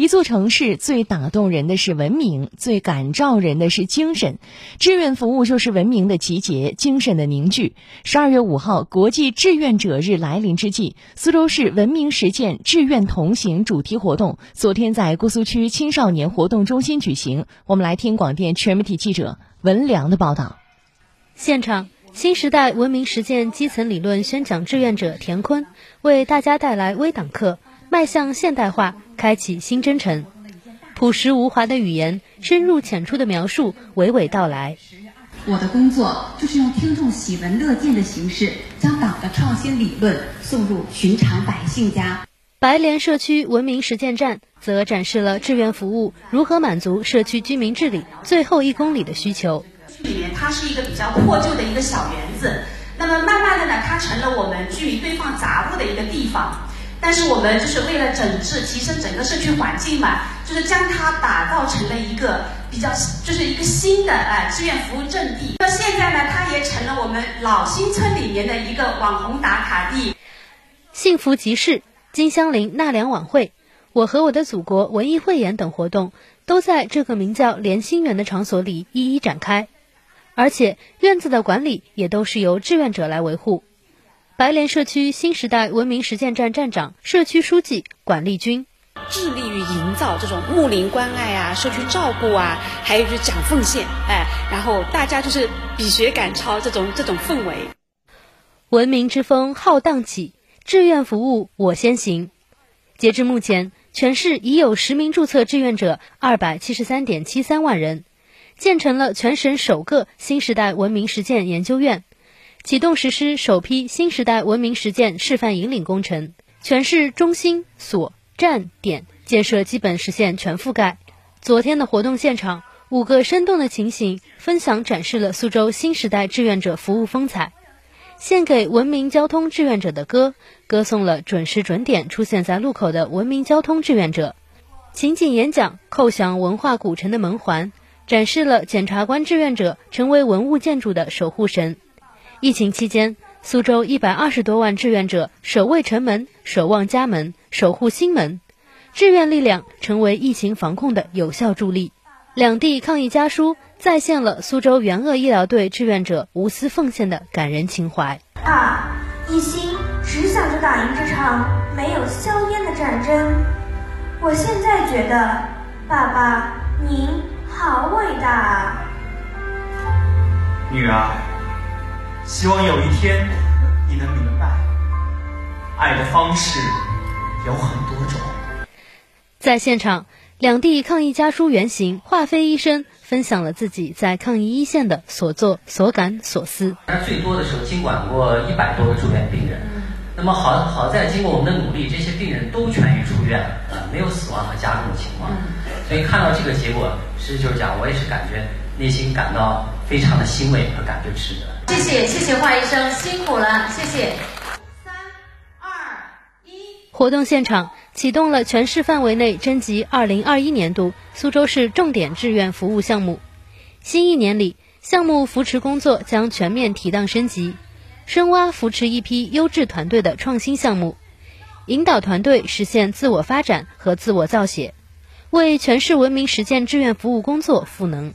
一座城市最打动人的是文明，最感召人的是精神。志愿服务就是文明的集结，精神的凝聚。十二月五号，国际志愿者日来临之际，苏州市文明实践志愿同行主题活动昨天在姑苏区青少年活动中心举行。我们来听广电全媒体记者文良的报道。现场，新时代文明实践基层理论宣讲志愿者田坤为大家带来微党课。迈向现代化，开启新征程。朴实无华的语言，深入浅出的描述，娓娓道来。我的工作就是用听众喜闻乐见的形式，将党的创新理论送入寻常百姓家。白莲社区文明实践站则展示了志愿服务如何满足社区居民治理最后一公里的需求。里面它是一个比较破旧的一个小园子，那么慢慢的呢，它成了我们居民堆放杂物的一个地方。但是我们就是为了整治、提升整个社区环境嘛，就是将它打造成了一个比较，就是一个新的哎志愿服务阵地。那现在呢，它也成了我们老新村里面的一个网红打卡地。幸福集市、金香林纳凉晚会、我和我的祖国文艺汇演等活动，都在这个名叫莲心园的场所里一一展开，而且院子的管理也都是由志愿者来维护。白莲社区新时代文明实践站站长、社区书记管丽君，致力于营造这种睦邻关爱啊、社区照顾啊，还有就是讲奉献，哎，然后大家就是比学赶超这种这种氛围。文明之风浩荡起，志愿服务我先行。截至目前，全市已有实名注册志愿者二百七十三点七三万人，建成了全省首个新时代文明实践研究院。启动实施首批新时代文明实践示范引领工程，全市中心所站点建设基本实现全覆盖。昨天的活动现场，五个生动的情形分享展示了苏州新时代志愿者服务风采。献给文明交通志愿者的歌，歌颂了准时准点出现在路口的文明交通志愿者。情景演讲叩响文化古城的门环，展示了检察官志愿者成为文物建筑的守护神。疫情期间，苏州一百二十多万志愿者守卫城门、守望家门、守护心门，志愿力量成为疫情防控的有效助力。两地抗疫家书再现了苏州援鄂医疗队志愿者无私奉献的感人情怀。啊，一心只想着打赢这场没有硝烟的战争。我现在觉得，爸爸您好伟大啊，女儿。希望有一天你能明白，爱的方式有很多种。在现场，两地抗疫家书原型华飞医生分享了自己在抗疫一线的所作所感所思。那最多的时候，经管过一百多个住院病人。那么好好在经过我们的努力，这些病人都痊愈出院了，没有死亡和加重的情况。所以看到这个结果，实际就是讲，我也是感觉内心感到非常的欣慰和感觉值得。谢谢谢谢华医生辛苦了，谢谢。三二一，活动现场启动了全市范围内征集二零二一年度苏州市重点志愿服务项目。新一年里，项目扶持工作将全面提档升级，深挖扶持一批优质团队的创新项目，引导团队实现自我发展和自我造血，为全市文明实践志愿服务工作赋能。